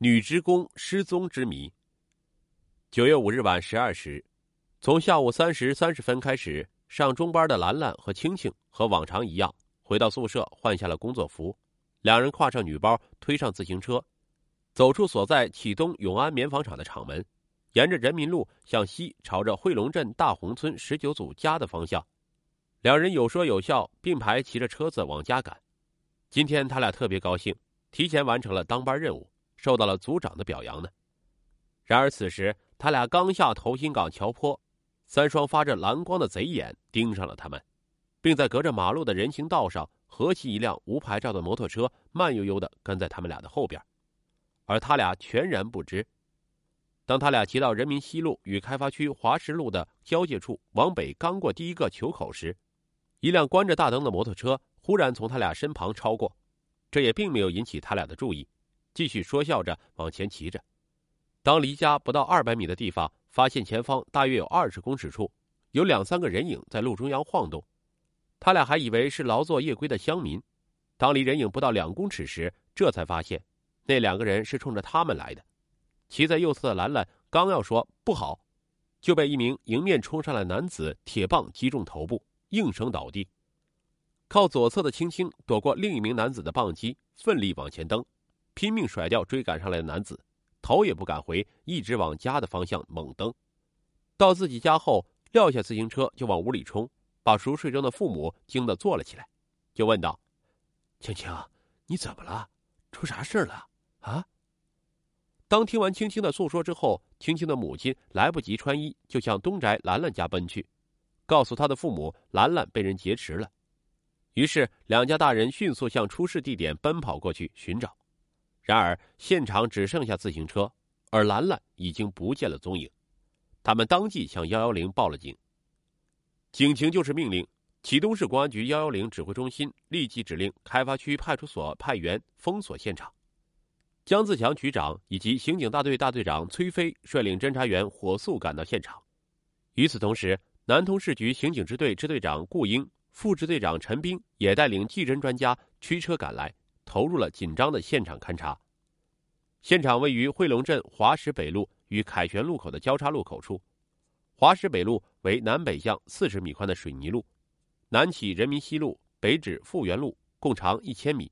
女职工失踪之谜。九月五日晚十二时，从下午三时三十分开始上中班的兰兰和青青和往常一样回到宿舍换下了工作服，两人挎上女包，推上自行车，走出所在启东永安棉纺厂的厂门，沿着人民路向西，朝着汇龙镇大红村十九组家的方向。两人有说有笑，并排骑着车子往家赶。今天他俩特别高兴，提前完成了当班任务。受到了组长的表扬呢。然而此时，他俩刚下头心港桥坡，三双发着蓝光的贼眼盯上了他们，并在隔着马路的人行道上合骑一辆无牌照的摩托车，慢悠悠的跟在他们俩的后边，而他俩全然不知。当他俩骑到人民西路与开发区华石路的交界处，往北刚过第一个球口时，一辆关着大灯的摩托车忽然从他俩身旁超过，这也并没有引起他俩的注意。继续说笑着往前骑着，当离家不到二百米的地方，发现前方大约有二十公尺处有两三个人影在路中央晃动，他俩还以为是劳作夜归的乡民。当离人影不到两公尺时，这才发现那两个人是冲着他们来的。骑在右侧的兰兰刚要说不好，就被一名迎面冲上来男子铁棒击中头部，应声倒地。靠左侧的青青躲过另一名男子的棒击，奋力往前蹬。拼命甩掉追赶上来的男子，头也不敢回，一直往家的方向猛蹬。到自己家后，撂下自行车就往屋里冲，把熟睡中的父母惊得坐了起来，就问道：“青青，你怎么了？出啥事了？啊？”当听完青青的诉说之后，青青的母亲来不及穿衣，就向东宅兰兰家奔去，告诉他的父母兰兰被人劫持了。于是两家大人迅速向出事地点奔跑过去寻找。然而，现场只剩下自行车，而兰兰已经不见了踪影。他们当即向幺幺零报了警。警情就是命令，启东市公安局幺幺零指挥中心立即指令开发区派出所派员封锁现场。姜自强局长以及刑警大队大队长崔飞率领侦查员火速赶到现场。与此同时，南通市局刑警支队支队长顾英、副支队长陈兵也带领技侦专家驱车赶来。投入了紧张的现场勘查。现场位于汇龙镇华石北路与凯旋路口的交叉路口处。华石北路为南北向四十米宽的水泥路，南起人民西路，北至复原路，共长一千米。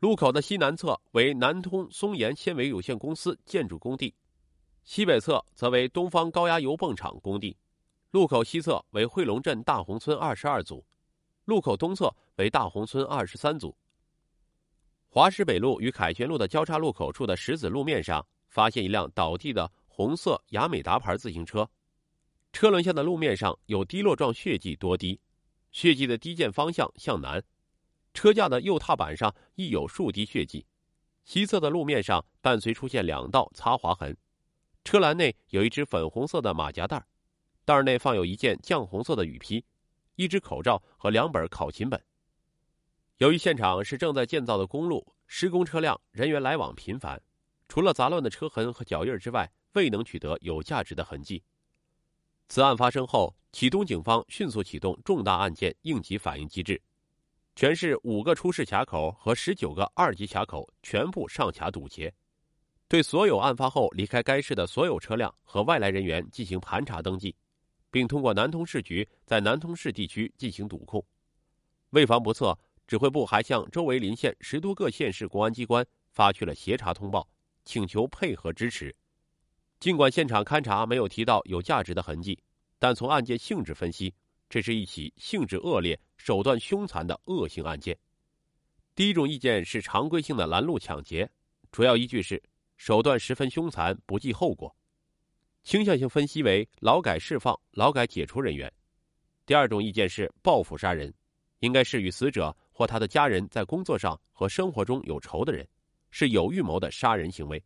路口的西南侧为南通松岩纤维有限公司建筑工地，西北侧则为东方高压油泵厂工地。路口西侧为汇龙镇大红村二十二组，路口东侧为大红村二十三组。华石北路与凯旋路的交叉路口处的石子路面上，发现一辆倒地的红色雅美达牌自行车，车轮下的路面上有滴落状血迹多滴，血迹的滴溅方向向南，车架的右踏板上亦有数滴血迹，西侧的路面上伴随出现两道擦划痕，车篮内有一只粉红色的马甲袋，袋内放有一件绛红色的雨披，一只口罩和两本考勤本。由于现场是正在建造的公路，施工车辆人员来往频繁，除了杂乱的车痕和脚印之外，未能取得有价值的痕迹。此案发生后，启东警方迅速启动重大案件应急反应机制，全市五个出事卡口和十九个二级卡口全部上卡堵截，对所有案发后离开该市的所有车辆和外来人员进行盘查登记，并通过南通市局在南通市地区进行堵控。为防不测。指挥部还向周围邻县十多个县市公安机关发去了协查通报，请求配合支持。尽管现场勘查没有提到有价值的痕迹，但从案件性质分析，这是一起性质恶劣、手段凶残的恶性案件。第一种意见是常规性的拦路抢劫，主要依据是手段十分凶残、不计后果；倾向性分析为劳改释放、劳改解除人员。第二种意见是报复杀人，应该是与死者。或他的家人在工作上和生活中有仇的人，是有预谋的杀人行为。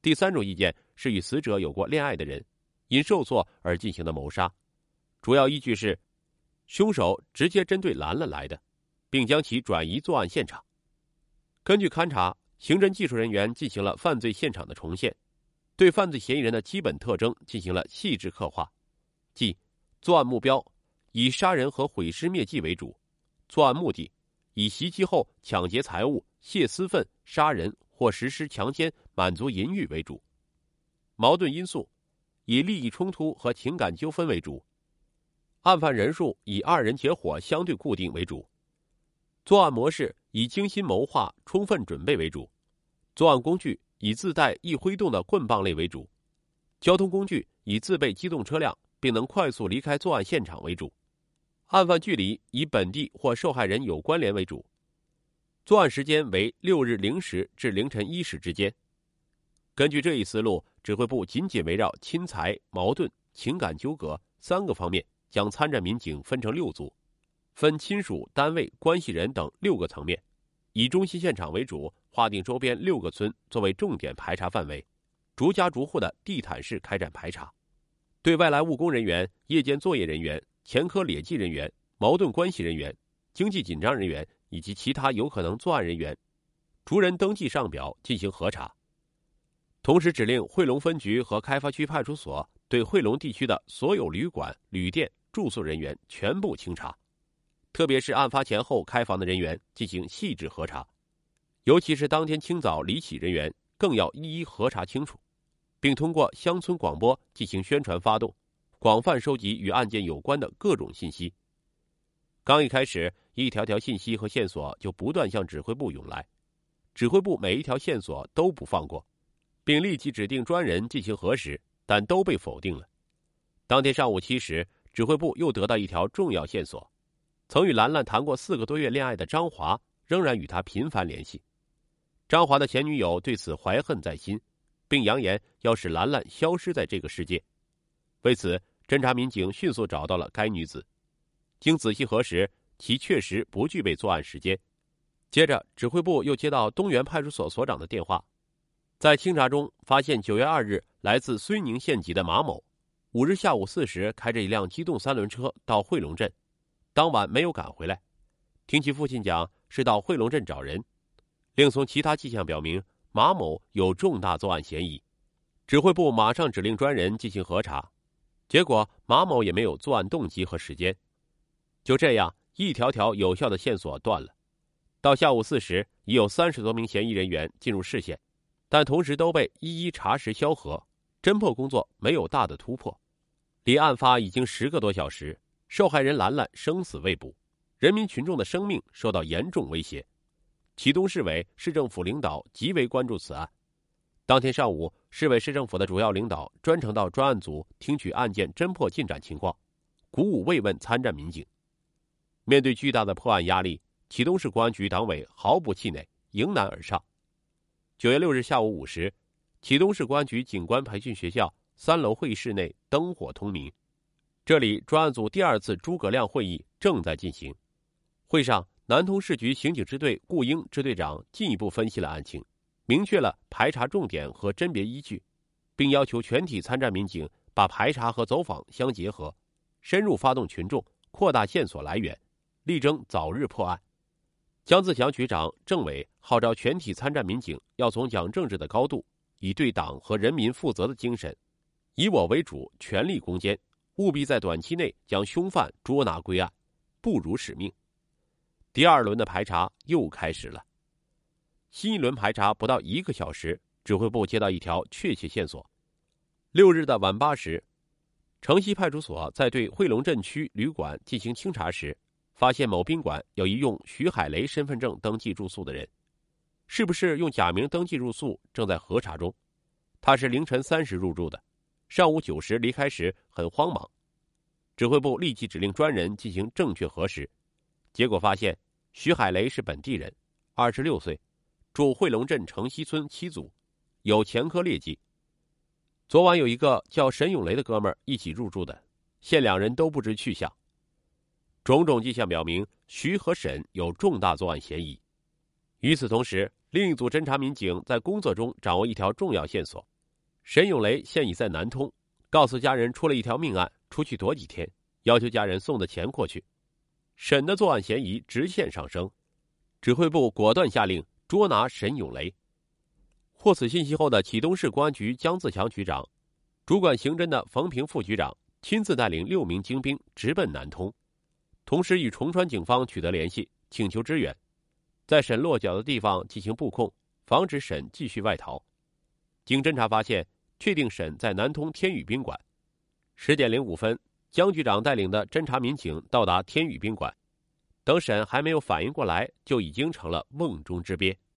第三种意见是与死者有过恋爱的人，因受挫而进行的谋杀，主要依据是，凶手直接针对兰兰来的，并将其转移作案现场。根据勘查，刑侦技术人员进行了犯罪现场的重现，对犯罪嫌疑人的基本特征进行了细致刻画，即作案目标以杀人和毁尸灭迹为主。作案目的，以袭击后抢劫财物、泄私愤、杀人或实施强奸满足淫欲为主；矛盾因素以利益冲突和情感纠纷为主；案犯人数以二人结伙相对固定为主；作案模式以精心谋划、充分准备为主；作案工具以自带易挥动的棍棒类为主；交通工具以自备机动车辆并能快速离开作案现场为主；案犯距离以本地或受害人有关联为主。作案时间为六日零时至凌晨一时之间。根据这一思路，指挥部紧紧围绕亲财、矛盾、情感纠葛三个方面，将参战民警分成六组，分亲属、单位、关系人等六个层面，以中心现场为主，划定周边六个村作为重点排查范围，逐家逐户的地毯式开展排查，对外来务工人员、夜间作业人员、前科劣迹人员、矛盾关系人员、经济紧张人员。以及其他有可能作案人员，逐人登记上表进行核查。同时，指令汇龙分局和开发区派出所对汇龙地区的所有旅馆、旅店住宿人员全部清查，特别是案发前后开房的人员进行细致核查，尤其是当天清早离起人员，更要一一核查清楚，并通过乡村广播进行宣传发动，广泛收集与案件有关的各种信息。刚一开始，一条条信息和线索就不断向指挥部涌来，指挥部每一条线索都不放过，并立即指定专人进行核实，但都被否定了。当天上午七时，指挥部又得到一条重要线索：曾与兰兰谈过四个多月恋爱的张华仍然与他频繁联系。张华的前女友对此怀恨在心，并扬言要使兰兰消失在这个世界。为此，侦查民警迅速找到了该女子。经仔细核实，其确实不具备作案时间。接着，指挥部又接到东源派出所所长的电话，在清查中发现，九月二日来自睢宁县级的马某，五日下午四时开着一辆机动三轮车到汇龙镇，当晚没有赶回来。听其父亲讲，是到汇龙镇找人。另从其他迹象表明，马某有重大作案嫌疑。指挥部马上指令专人进行核查，结果马某也没有作案动机和时间。就这样，一条条有效的线索断了。到下午四时，已有三十多名嫌疑人员进入视线，但同时都被一一查实销核，侦破工作没有大的突破。离案发已经十个多小时，受害人兰兰生死未卜，人民群众的生命受到严重威胁。启东市委、市政府领导极为关注此案。当天上午，市委市政府的主要领导专程到专案组听取案件侦破进展情况，鼓舞慰问参战民警。面对巨大的破案压力，启东市公安局党委毫不气馁，迎难而上。九月六日下午五时，启东市公安局警官培训学校三楼会议室内灯火通明。这里专案组第二次诸葛亮会议正在进行。会上，南通市局刑警支队顾英支队长进一步分析了案情，明确了排查重点和甄别依据，并要求全体参战民警把排查和走访相结合，深入发动群众，扩大线索来源。力争早日破案。姜自强局长、政委号召全体参战民警要从讲政治的高度，以对党和人民负责的精神，以我为主，全力攻坚，务必在短期内将凶犯捉拿归案，不辱使命。第二轮的排查又开始了。新一轮排查不到一个小时，指挥部接到一条确切线索：六日的晚八时，城西派出所在对汇龙镇区旅馆进行清查时。发现某宾馆有一用徐海雷身份证登记住宿的人，是不是用假名登记入宿，正在核查中。他是凌晨三时入住的，上午九时离开时很慌忙。指挥部立即指令专人进行正确核实，结果发现徐海雷是本地人，二十六岁，住汇龙镇城西村七组，有前科劣迹。昨晚有一个叫沈永雷的哥们儿一起入住的，现两人都不知去向。种种迹象表明，徐和沈有重大作案嫌疑。与此同时，另一组侦查民警在工作中掌握一条重要线索：沈永雷现已在南通，告诉家人出了一条命案，出去躲几天，要求家人送的钱过去。沈的作案嫌疑直线上升，指挥部果断下令捉拿沈永雷。获此信息后的启东市公安局姜自强局长，主管刑侦的冯平副局长亲自带领六名精兵直奔南通，同时与崇川警方取得联系，请求支援，在沈落脚的地方进行布控，防止沈继续外逃。经侦查发现，确定沈在南通天宇宾馆。十点零五分，姜局长带领的侦查民警到达天宇宾馆，等沈还没有反应过来就已经成了瓮中之鳖。